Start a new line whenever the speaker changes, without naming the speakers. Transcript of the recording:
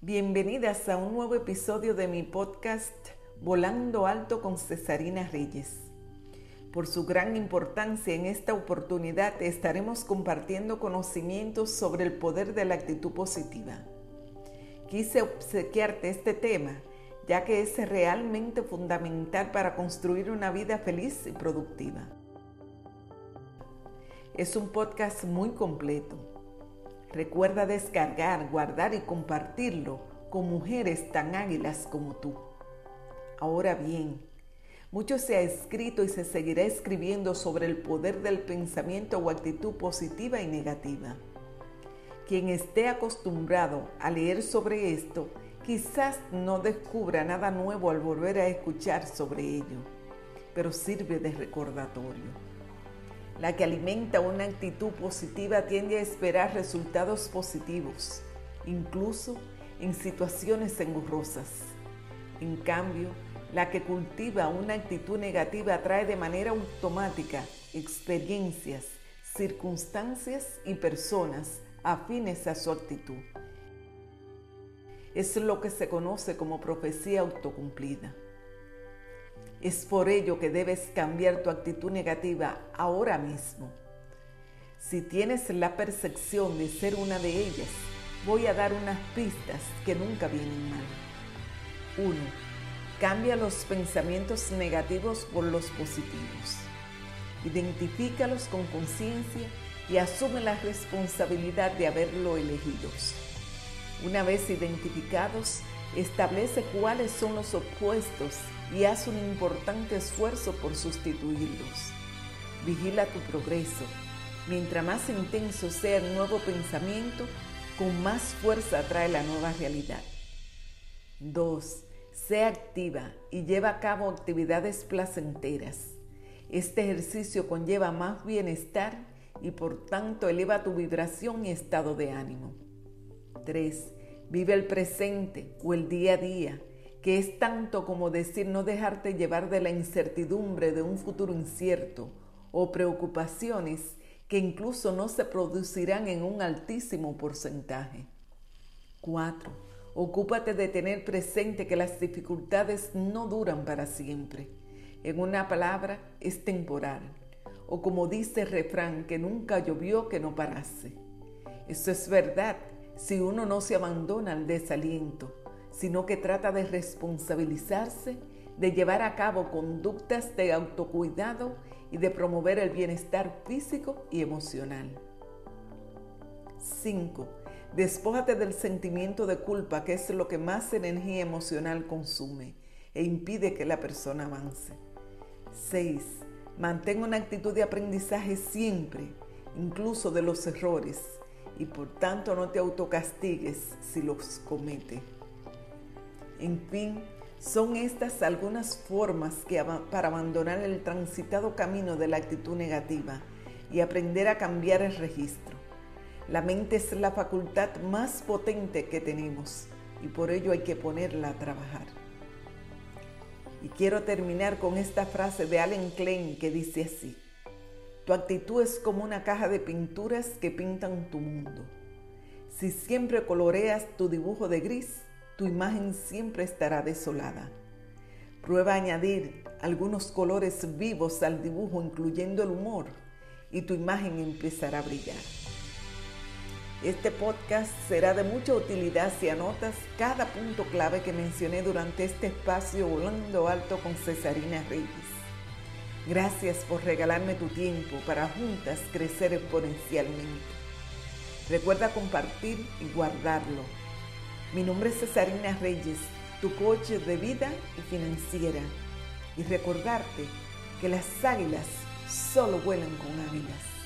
Bienvenidas a un nuevo episodio de mi podcast Volando Alto con Cesarina Reyes. Por su gran importancia en esta oportunidad estaremos compartiendo conocimientos sobre el poder de la actitud positiva. Quise obsequiarte este tema ya que es realmente fundamental para construir una vida feliz y productiva. Es un podcast muy completo. Recuerda descargar, guardar y compartirlo con mujeres tan águilas como tú. Ahora bien, mucho se ha escrito y se seguirá escribiendo sobre el poder del pensamiento o actitud positiva y negativa. Quien esté acostumbrado a leer sobre esto Quizás no descubra nada nuevo al volver a escuchar sobre ello, pero sirve de recordatorio. La que alimenta una actitud positiva tiende a esperar resultados positivos, incluso en situaciones engorrosas. En cambio, la que cultiva una actitud negativa atrae de manera automática experiencias, circunstancias y personas afines a su actitud es lo que se conoce como profecía autocumplida. Es por ello que debes cambiar tu actitud negativa ahora mismo. Si tienes la percepción de ser una de ellas, voy a dar unas pistas que nunca vienen mal. 1. Cambia los pensamientos negativos por los positivos. Identifícalos con conciencia y asume la responsabilidad de haberlo elegidos. Una vez identificados, establece cuáles son los opuestos y haz un importante esfuerzo por sustituirlos. Vigila tu progreso. Mientras más intenso sea el nuevo pensamiento, con más fuerza atrae la nueva realidad. 2. Sé activa y lleva a cabo actividades placenteras. Este ejercicio conlleva más bienestar y por tanto eleva tu vibración y estado de ánimo. 3. Vive el presente o el día a día, que es tanto como decir no dejarte llevar de la incertidumbre de un futuro incierto o preocupaciones que incluso no se producirán en un altísimo porcentaje. 4. Ocúpate de tener presente que las dificultades no duran para siempre. En una palabra, es temporal. O como dice el refrán, que nunca llovió que no parase. Eso es verdad si uno no se abandona al desaliento, sino que trata de responsabilizarse, de llevar a cabo conductas de autocuidado y de promover el bienestar físico y emocional. 5. Despójate del sentimiento de culpa, que es lo que más energía emocional consume e impide que la persona avance. 6. Mantén una actitud de aprendizaje siempre, incluso de los errores y por tanto no te autocastigues si los comete. En fin, son estas algunas formas para abandonar el transitado camino de la actitud negativa y aprender a cambiar el registro. La mente es la facultad más potente que tenemos y por ello hay que ponerla a trabajar. Y quiero terminar con esta frase de Allen Klein que dice así. Tu actitud es como una caja de pinturas que pintan tu mundo. Si siempre coloreas tu dibujo de gris, tu imagen siempre estará desolada. Prueba a añadir algunos colores vivos al dibujo, incluyendo el humor, y tu imagen empezará a brillar. Este podcast será de mucha utilidad si anotas cada punto clave que mencioné durante este espacio volando alto con Cesarina Reyes. Gracias por regalarme tu tiempo para juntas crecer exponencialmente. Recuerda compartir y guardarlo. Mi nombre es Cesarina Reyes, tu coach de vida y financiera. Y recordarte que las águilas solo vuelan con águilas.